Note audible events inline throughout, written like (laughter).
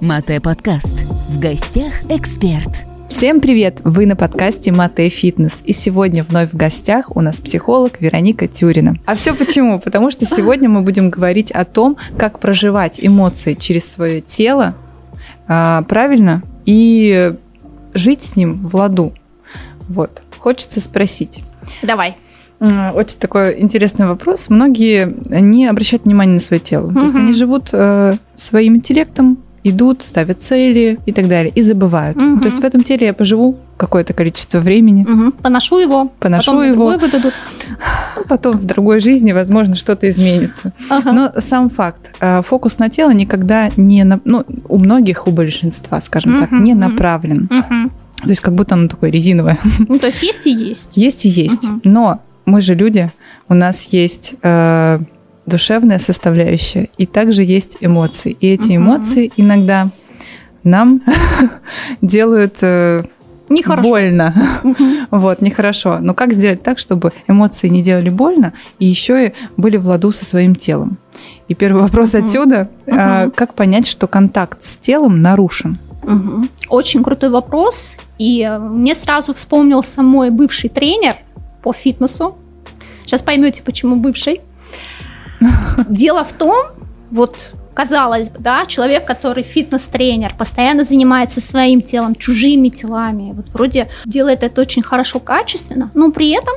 Мате подкаст. В гостях эксперт. Всем привет! Вы на подкасте Мате Фитнес. И сегодня вновь в гостях у нас психолог Вероника Тюрина. А все почему? Потому что сегодня мы будем говорить о том, как проживать эмоции через свое тело а, правильно и жить с ним в ладу. Вот. Хочется спросить. Давай. Очень такой интересный вопрос. Многие не обращают внимания на свое тело. Угу. То есть они живут э, своим интеллектом, идут, ставят цели и так далее, и забывают. Угу. То есть в этом теле я поживу какое-то количество времени. Угу. Поношу его. Поношу потом его. выдадут. Потом в другой жизни, возможно, что-то изменится. Ага. Но сам факт, э, фокус на тело никогда не, на, ну, у многих, у большинства, скажем угу. так, не направлен. Угу. То есть как будто оно такое резиновое. Ну, то есть есть и есть. Есть и есть. Угу. Но мы же люди, у нас есть э, душевная составляющая, и также есть эмоции. И эти угу. эмоции иногда нам (laughs) делают э, нехорошо. больно. Угу. (laughs) вот, нехорошо. Но как сделать так, чтобы эмоции не делали больно, и еще и были в ладу со своим телом? И первый вопрос угу. отсюда: угу. э, как понять, что контакт с телом нарушен? Угу. Очень крутой вопрос. И мне сразу вспомнился мой бывший тренер по фитнесу. Сейчас поймете, почему бывший. Дело в том, вот казалось бы, да, человек, который фитнес-тренер, постоянно занимается своим телом, чужими телами, вот вроде делает это очень хорошо, качественно, но при этом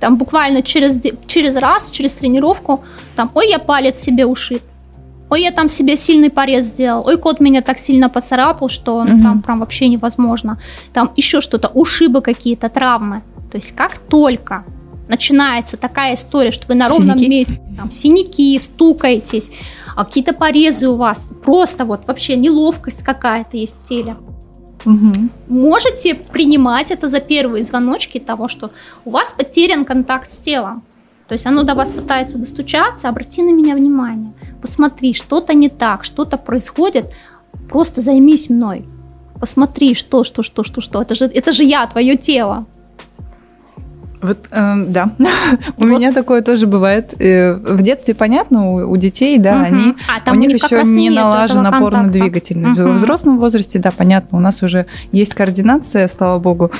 там буквально через, через раз, через тренировку, там, ой, я палец себе ушиб, ой, я там себе сильный порез сделал, ой, кот меня так сильно поцарапал, что ну, там прям вообще невозможно, там еще что-то, ушибы какие-то, травмы. То есть как только начинается такая история, что вы на ровном синяки. месте, там, синяки, стукаетесь, а какие-то порезы у вас, просто вот вообще неловкость какая-то есть в теле. Угу. Можете принимать это за первые звоночки того, что у вас потерян контакт с телом. То есть оно до вас пытается достучаться, обрати на меня внимание, посмотри, что-то не так, что-то происходит, просто займись мной. Посмотри, что, что, что, что, что. Это же, это же я, твое тело. Вот, э, да, (laughs) у меня такое тоже бывает. Э, в детстве понятно, у, у детей, да, угу. они, а, у них еще не налажен опорно-двигательный. Угу. В взрослом возрасте, да, понятно, у нас уже есть координация, слава богу,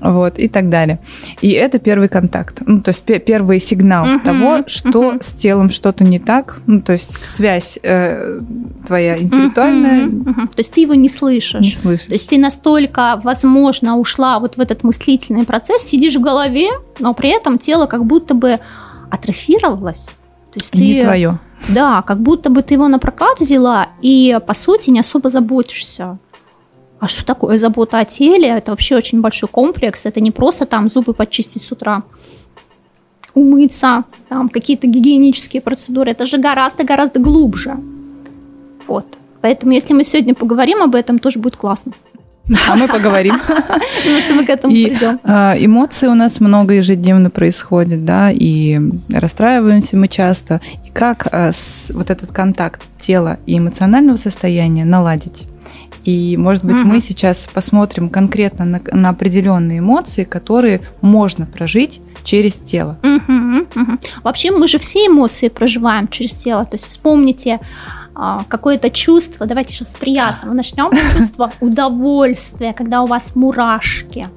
вот, и так далее. И это первый контакт, ну, то есть первый сигнал угу. того, что угу. с телом что-то не так, ну, то есть связь э, твоя интеллектуальная. Угу. Угу. То есть ты его не слышишь. Не слышишь. То есть ты настолько, возможно, ушла вот в этот мыслительный процесс, сидишь в голове, но при этом тело как будто бы атрофировалось. То есть и ты, не твое. Да, как будто бы ты его на прокат взяла и, по сути, не особо заботишься. А что такое забота о теле? Это вообще очень большой комплекс. Это не просто там зубы почистить с утра, умыться, там какие-то гигиенические процедуры. Это же гораздо-гораздо глубже. Вот. Поэтому, если мы сегодня поговорим об этом, тоже будет классно. А мы поговорим. (laughs) Ну, что мы к этому придем. А, эмоций у нас много ежедневно происходит, да, и расстраиваемся мы часто. И как а, вот этот контакт тела и эмоционального состояния наладить? И, может быть, мы сейчас посмотрим конкретно на, на определенные эмоции, которые можно прожить через тело. Вообще, мы же все эмоции проживаем через тело. То есть вспомните какое-то чувство, давайте сейчас с приятного начнем, (laughs) чувство удовольствия, когда у вас мурашки,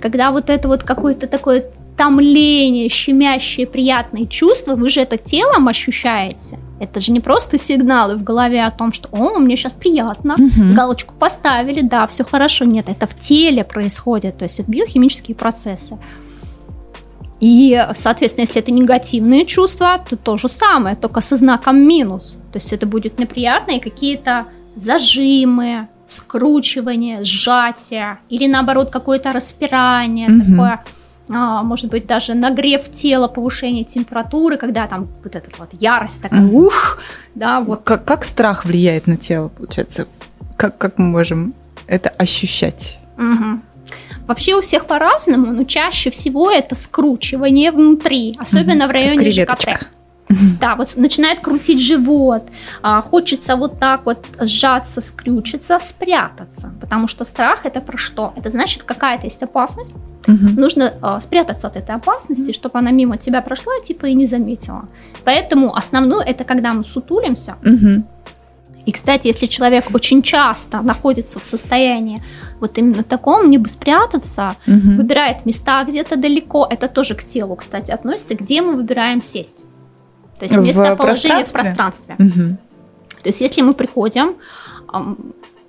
когда вот это вот какое-то такое томление, щемящее, приятные чувства, вы же это телом ощущаете. Это же не просто сигналы в голове о том, что «О, мне сейчас приятно», угу. галочку поставили, да, все хорошо. Нет, это в теле происходит, то есть это биохимические процессы. И, соответственно, если это негативные чувства, то то же самое, только со знаком минус. То есть это будет неприятные какие-то зажимы, скручивание, сжатие или наоборот какое-то распирание, mm такое, а, может быть даже нагрев тела, повышение температуры, когда там вот эта вот ярость такая, mm ух, да, вот. Как, как страх влияет на тело, получается? Как, как мы можем это ощущать? Угу. Вообще у всех по-разному, но чаще всего это скручивание внутри, особенно mm в районе ЖКТ. Да, вот начинает крутить живот, а, хочется вот так вот сжаться, скрючиться, спрятаться, потому что страх это про что? Это значит какая-то есть опасность, угу. нужно а, спрятаться от этой опасности, чтобы она мимо тебя прошла, типа и не заметила. Поэтому основное это когда мы сутулимся, угу. И, кстати, если человек очень часто находится в состоянии вот именно таком, не бы спрятаться, угу. выбирает места где-то далеко, это тоже к телу, кстати, относится, где мы выбираем сесть. То есть местоположение в пространстве. В пространстве. Угу. То есть если мы приходим,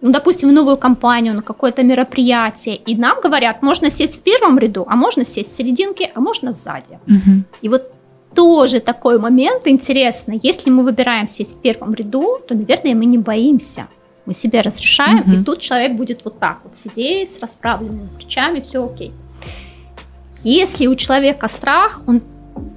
ну, допустим, в новую компанию, на какое-то мероприятие, и нам говорят, можно сесть в первом ряду, а можно сесть в серединке, а можно сзади. Угу. И вот тоже такой момент интересный. Если мы выбираем сесть в первом ряду, то, наверное, мы не боимся. Мы себе разрешаем, угу. и тут человек будет вот так вот сидеть с расправленными плечами, все окей. Если у человека страх, он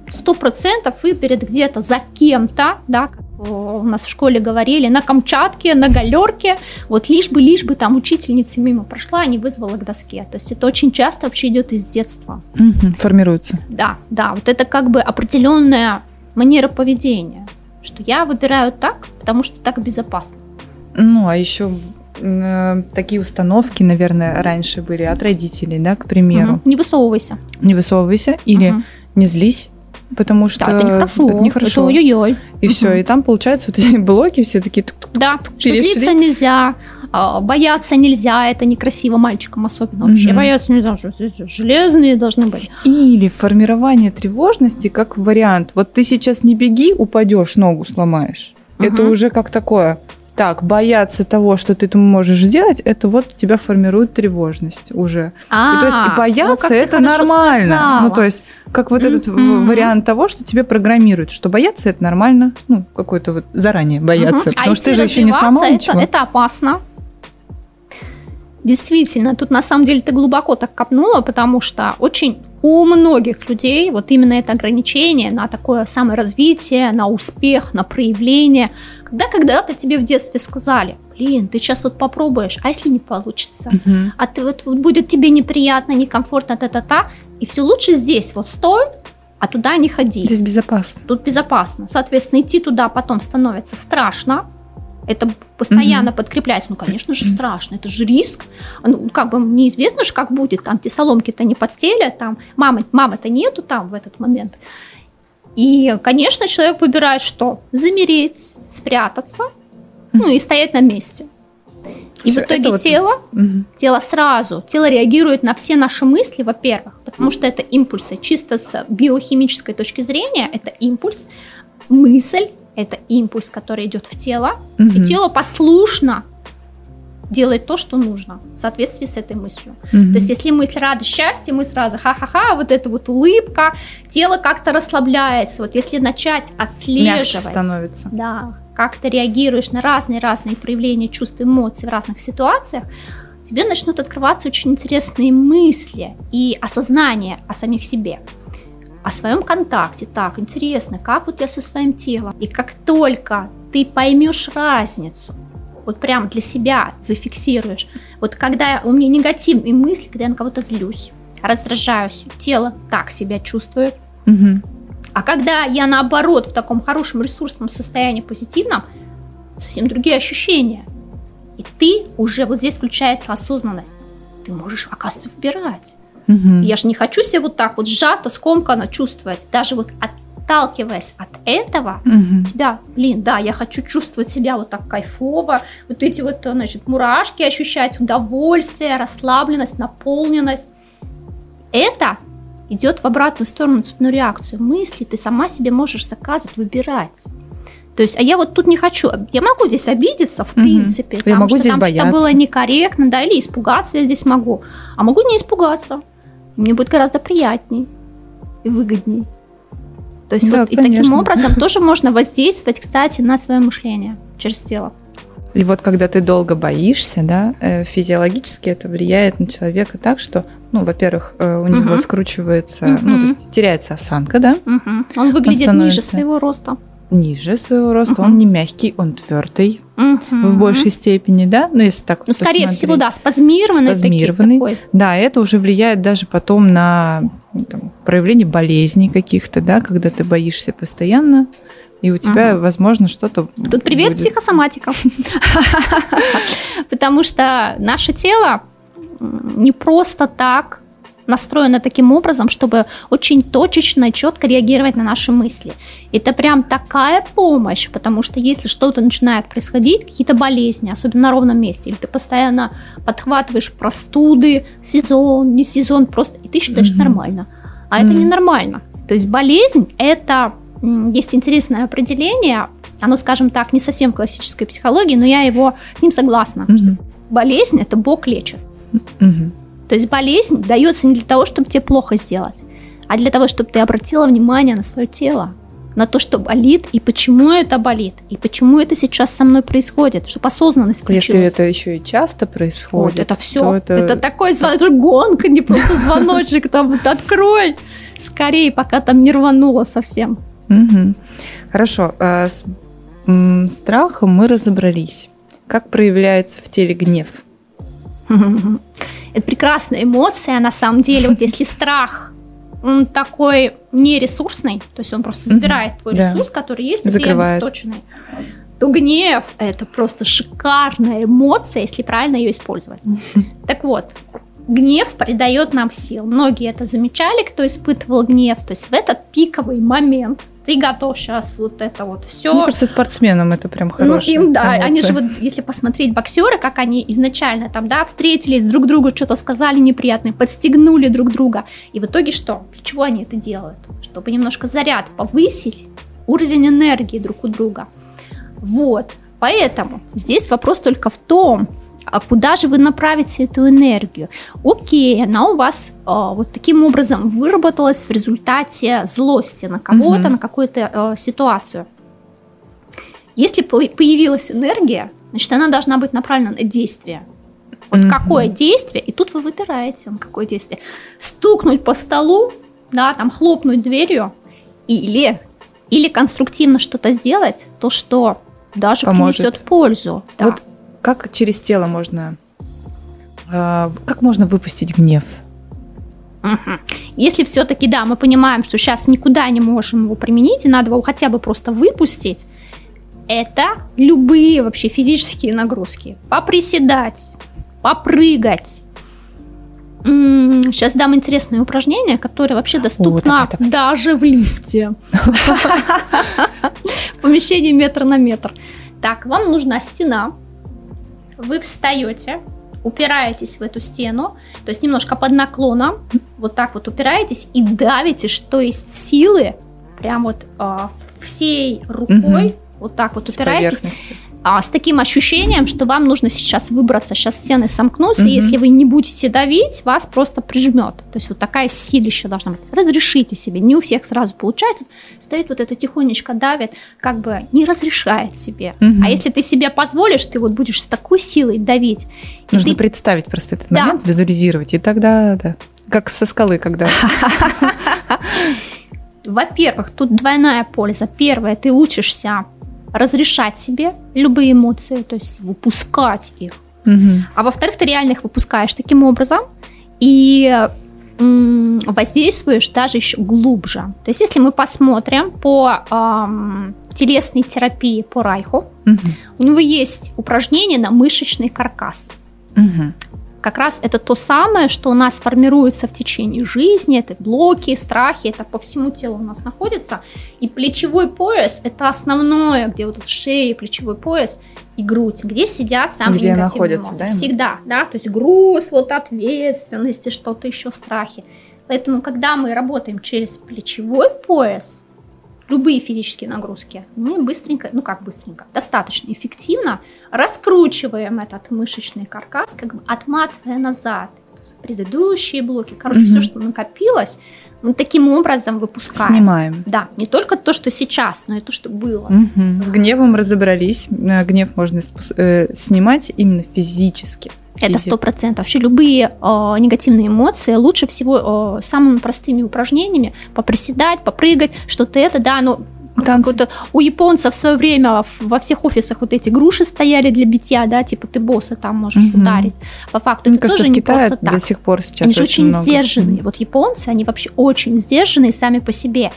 сто процентов выберет где-то за кем-то, да, у нас в школе говорили, на Камчатке, на галерке, вот лишь бы, лишь бы там учительница мимо прошла, не вызвала к доске. То есть это очень часто вообще идет из детства. Угу, формируется. Да, да, вот это как бы определенная манера поведения, что я выбираю так, потому что так безопасно. Ну, а еще э, такие установки, наверное, раньше были от родителей, да, к примеру. Угу. Не высовывайся. Не высовывайся или угу. не злись потому что да, это нехорошо. Это нехорошо. Это ой-ой-ой. И угу. все, и там получается вот эти (laughs) блоки все такие. Да, злиться нельзя, а, бояться нельзя, это некрасиво мальчикам особенно вообще. Угу. Бояться нельзя, железные должны быть. Или формирование тревожности как вариант. Вот ты сейчас не беги, упадешь, ногу сломаешь. Угу. Это уже как такое так, бояться того, что ты там можешь сделать, это вот тебя формирует тревожность уже. А, и, то есть и бояться ну, это нормально. Сказала. Ну, то есть, как вот этот mm-hmm. вариант того, что тебе программируют, что бояться это нормально, ну, какой-то вот заранее бояться. Mm-hmm. Потому а что ты же еще не сломал это, ничего. Это опасно. Действительно, тут на самом деле ты глубоко так копнула, потому что очень у многих людей вот именно это ограничение на такое саморазвитие, на успех, на проявление. Когда когда-то тебе в детстве сказали, блин, ты сейчас вот попробуешь, а если не получится? Угу. А ты вот, вот будет тебе неприятно, некомфортно, та-та-та, и все лучше здесь вот стой, а туда не ходи. Здесь безопасно. Тут безопасно. Соответственно, идти туда потом становится страшно, это постоянно mm-hmm. подкрепляется. Ну, конечно же, страшно. Это же риск. Ну, как бы неизвестно же, как будет. Там те соломки-то не подстелят, там мамы, мамы-то нету там в этот момент. И, конечно, человек выбирает что? Замереть, спрятаться, mm-hmm. ну и стоять на месте. И все, в итоге вот... тело, угу. тело сразу, тело реагирует на все наши мысли, во-первых, потому что это импульсы. Чисто с биохимической точки зрения это импульс, мысль это импульс, который идет в тело, угу. и тело послушно делает то, что нужно в соответствии с этой мыслью. Угу. То есть, если мысль радость, счастье, мы сразу ха-ха-ха, вот эта вот улыбка, тело как-то расслабляется. Вот если начать отслеживать, Мягче становится. Да, как ты реагируешь на разные-разные проявления чувств, эмоций в разных ситуациях, тебе начнут открываться очень интересные мысли и осознание о самих себе о своем контакте. Так, интересно, как вот я со своим телом. И как только ты поймешь разницу, вот прям для себя зафиксируешь, вот когда у меня негативные мысли, когда я на кого-то злюсь, раздражаюсь, тело так себя чувствует. Угу. А когда я наоборот в таком хорошем ресурсном состоянии позитивном, совсем другие ощущения. И ты уже, вот здесь включается осознанность. Ты можешь, оказывается, выбирать. Угу. Я же не хочу себя вот так вот сжато, скомканно чувствовать. Даже вот отталкиваясь от этого, угу. тебя, блин, да, я хочу чувствовать себя вот так кайфово, вот эти вот, значит, мурашки ощущать, удовольствие, расслабленность, наполненность. Это идет в обратную сторону цепную реакцию. Мысли ты сама себе можешь заказывать, выбирать. То есть, а я вот тут не хочу. Я могу здесь обидеться, в принципе, я могу что здесь там бояться. что было некорректно, да, или испугаться я здесь могу. А могу не испугаться мне будет гораздо приятней и выгодней. То есть да, вот, и таким образом (laughs) тоже можно воздействовать, кстати, на свое мышление через тело. И вот когда ты долго боишься, да, э, физиологически это влияет на человека так, что, ну, во-первых, э, у него угу. скручивается, угу. ну, то есть теряется осанка, да. Угу. Он выглядит Он ниже своего роста. Ниже своего роста, угу. он не мягкий, он твердый угу. в большей степени, да, ну, если так Ну, скорее всего, да, спазмированный. Спазмированный, такой. да, это уже влияет даже потом на там, проявление болезней каких-то, да, когда ты боишься постоянно, и у тебя, угу. возможно, что-то. Тут привет, будет. психосоматика. (laughs) Потому что наше тело не просто так настроена таким образом, чтобы очень точечно и четко реагировать на наши мысли. Это прям такая помощь, потому что если что-то начинает происходить, какие-то болезни, особенно на ровном месте, или ты постоянно подхватываешь простуды, сезон, не сезон, просто и ты считаешь mm-hmm. нормально. А mm-hmm. это ненормально. То есть болезнь это есть интересное определение, оно, скажем так, не совсем классической психологии, но я его с ним согласна. Mm-hmm. Болезнь это Бог лечит. Mm-hmm. То есть болезнь дается не для того, чтобы тебе плохо сделать, а для того, чтобы ты обратила внимание на свое тело, на то, что болит, и почему это болит, и почему это сейчас со мной происходит, чтобы осознанность включилась. Если это еще и часто происходит, вот это все, это... это такой звоночек, гонка, не просто звоночек, там вот открой скорее, пока там не рвануло совсем. Угу. Хорошо, а с страхом мы разобрались. Как проявляется в теле гнев? (laughs) Это прекрасная эмоция, на самом деле. Вот если страх, он такой нересурсный, то есть он просто забирает твой да. ресурс, который есть, и обесточенный, то гнев – это просто шикарная эмоция, если правильно ее использовать. (laughs) Так вот, гнев придает нам сил. Многие это замечали, кто испытывал гнев. То есть в этот пиковый момент ты готов сейчас вот это вот все. Мне кажется, спортсменам это прям хорошо. Ну, им, да, эмоция. они же вот, если посмотреть боксеры, как они изначально там, да, встретились, друг другу что-то сказали неприятное, подстегнули друг друга. И в итоге что? Для чего они это делают? Чтобы немножко заряд повысить, уровень энергии друг у друга. Вот. Поэтому здесь вопрос только в том, а куда же вы направите эту энергию? Окей, она у вас э, вот таким образом выработалась в результате злости на кого-то, mm-hmm. на какую-то э, ситуацию. Если появилась энергия, значит, она должна быть направлена на действие. Вот mm-hmm. какое действие, и тут вы выбираете, на какое действие. Стукнуть по столу, да, там хлопнуть дверью, или, или конструктивно что-то сделать, то, что даже Поможет. принесет пользу. Да. Вот как через тело можно, а, как можно выпустить гнев? Угу. Если все-таки, да, мы понимаем, что сейчас никуда не можем его применить, и надо его хотя бы просто выпустить, это любые вообще физические нагрузки. Поприседать, попрыгать. Сейчас дам интересное упражнение, которое вообще доступно О, даже в лифте. (laughs) В помещении метр на метр. Так, вам нужна стена, вы встаете, упираетесь в эту стену, то есть немножко под наклоном, вот так вот упираетесь и давите, что есть силы, прям вот э, всей рукой, угу. вот так вот упираетесь а, с таким ощущением, что вам нужно сейчас выбраться, сейчас стены сомкнутся, mm-hmm. и если вы не будете давить, вас просто прижмет. То есть вот такая силища должна быть. Разрешите себе, не у всех сразу получается. Стоит вот это тихонечко давит, как бы не разрешает себе. Mm-hmm. А если ты себе позволишь, ты вот будешь с такой силой давить. Нужно ты... представить просто этот да. момент, визуализировать, и тогда, да, как со скалы, когда... (laughs) Во-первых, тут двойная польза. Первое, ты учишься разрешать себе любые эмоции, то есть выпускать их. Угу. А во-вторых, ты реально их выпускаешь таким образом и воздействуешь даже еще глубже. То есть, если мы посмотрим по эм, телесной терапии по Райху, угу. у него есть упражнение на мышечный каркас. Угу как раз это то самое, что у нас формируется в течение жизни, это блоки, страхи, это по всему телу у нас находится. И плечевой пояс – это основное, где вот шея, плечевой пояс и грудь, где сидят самые где негативные эмоции. Да? Всегда, да, то есть груз, вот ответственности, что-то еще, страхи. Поэтому, когда мы работаем через плечевой пояс, любые физические нагрузки, мы быстренько, ну как быстренько, достаточно эффективно раскручиваем этот мышечный каркас, как бы отматывая назад предыдущие блоки. Короче, угу. все, что накопилось, мы таким образом выпускаем. Снимаем. Да, не только то, что сейчас, но и то, что было. Угу. С гневом разобрались. Э, гнев можно э, снимать именно физически. Это сто процентов. Вообще любые э, негативные эмоции лучше всего э, самыми простыми упражнениями поприседать, попрыгать, что-то это, да, но Танцы. У японцев в свое время во всех офисах вот эти груши стояли для битья, да, типа ты босса там можешь угу. ударить. По факту Мне это кажется, тоже в Китае не просто так. до сих пор сейчас Они же очень, много. сдержанные. Вот японцы, они вообще очень сдержанные сами по себе.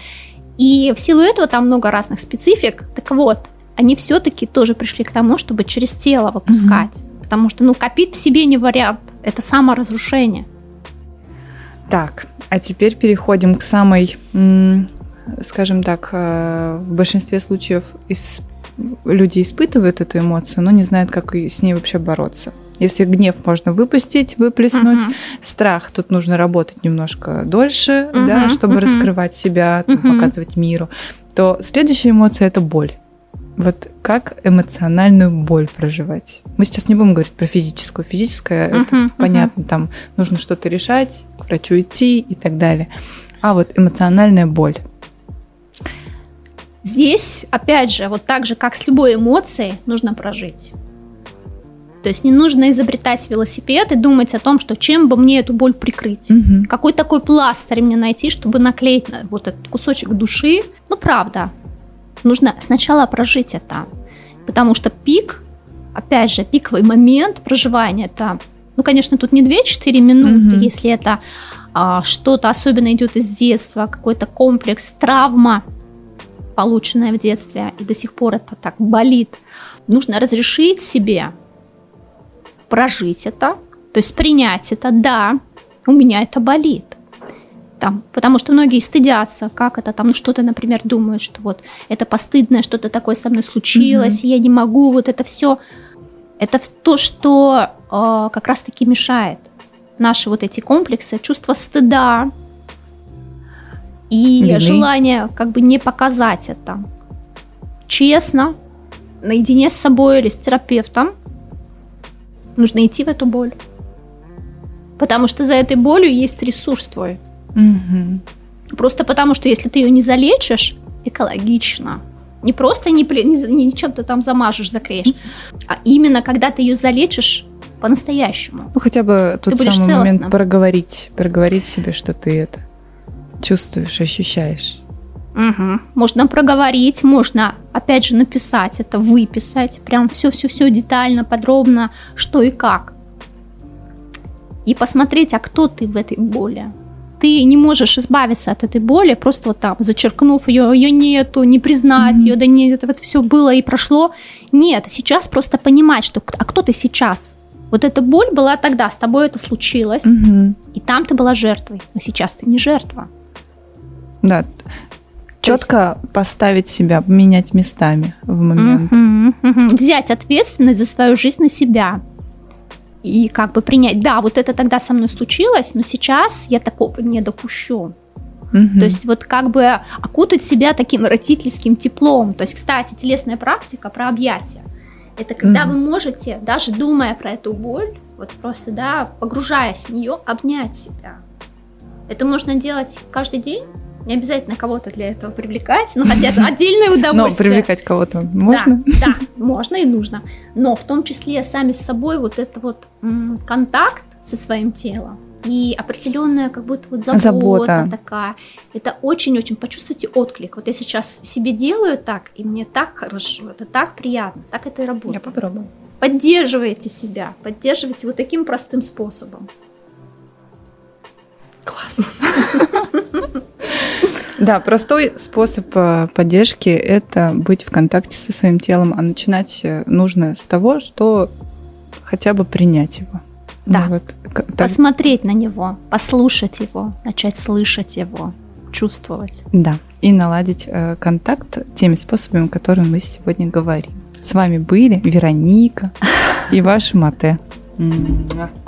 И в силу этого там много разных специфик. Так вот, они все-таки тоже пришли к тому, чтобы через тело выпускать. Угу. Потому что, ну, копить в себе не вариант. Это саморазрушение. Так, а теперь переходим к самой, скажем так, э, в большинстве случаев из люди испытывают эту эмоцию, но не знают, как с ней вообще бороться. Если гнев можно выпустить, выплеснуть, uh-huh. страх тут нужно работать немножко дольше, uh-huh. да, чтобы uh-huh. раскрывать себя, uh-huh. показывать миру, то следующая эмоция это боль. Вот как эмоциональную боль проживать? Мы сейчас не будем говорить про физическую. Физическая, uh-huh, это uh-huh. понятно, там нужно что-то решать, к врачу идти и так далее. А вот эмоциональная боль. Здесь, опять же, вот так же, как с любой эмоцией, нужно прожить. То есть не нужно изобретать велосипед и думать о том, что чем бы мне эту боль прикрыть. Угу. Какой такой пластырь мне найти, чтобы наклеить на вот этот кусочек души. Ну, правда. Нужно сначала прожить это. Потому что пик, опять же, пиковый момент проживания, это, ну, конечно, тут не 2-4 минуты, угу. если это а, что-то особенно идет из детства, какой-то комплекс, травма, полученная в детстве, и до сих пор это так болит. Нужно разрешить себе прожить это, то есть принять это, да, у меня это болит. Там, потому что многие стыдятся, как это там, ну что-то, например, думают, что вот это постыдное, что-то такое со мной случилось, mm-hmm. я не могу, вот это все. Это то, что э, как раз-таки мешает. Наши вот эти комплексы, чувство стыда и Вины. желание как бы не показать это. Честно, наедине с собой или с терапевтом, нужно идти в эту боль. Потому что за этой болью есть ресурс твой. Угу. Просто потому, что если ты ее не залечишь, экологично, не просто не, не, не чем-то там замажешь, заклеишь, а именно когда ты ее залечишь по-настоящему. Ну, хотя бы тот самый целостным. момент проговорить, проговорить себе, что ты это чувствуешь, ощущаешь. Угу. Можно проговорить, можно, опять же, написать это, выписать, прям все-все-все детально, подробно, что и как. И посмотреть, а кто ты в этой боли. Ты не можешь избавиться от этой боли, просто вот там, зачеркнув ее, ее нету, не признать mm-hmm. ее, да нет, это вот все было и прошло. Нет, сейчас просто понимать, что а кто ты сейчас? Вот эта боль была тогда, с тобой это случилось, mm-hmm. и там ты была жертвой, но сейчас ты не жертва. Да, четко есть... поставить себя, менять местами в момент. Угу, угу. Взять ответственность за свою жизнь на себя. И как бы принять, да, вот это тогда со мной случилось, но сейчас я такого не допущу. Угу. То есть вот как бы окутать себя таким родительским теплом. То есть, кстати, телесная практика про объятия. Это когда угу. вы можете, даже думая про эту боль, вот просто, да, погружаясь в нее, обнять себя. Это можно делать каждый день, не обязательно кого-то для этого привлекать, но хотя это отдельное удовольствие. Но привлекать кого-то можно? Да, да, можно и нужно. Но в том числе сами с собой вот это вот контакт со своим телом и определенная как будто вот забота, забота. такая. Это очень-очень почувствуйте отклик. Вот я сейчас себе делаю так, и мне так хорошо, это так приятно, так это и работает. Я попробую. Поддерживайте себя, поддерживайте вот таким простым способом. Класс. (laughs) Да, простой способ э, поддержки – это быть в контакте со своим телом, а начинать э, нужно с того, что хотя бы принять его. Да, ну, вот, так. посмотреть на него, послушать его, начать слышать его, чувствовать. Да, и наладить э, контакт теми способами, которыми мы сегодня говорим. С вами были Вероника и ваши мате. (laughs)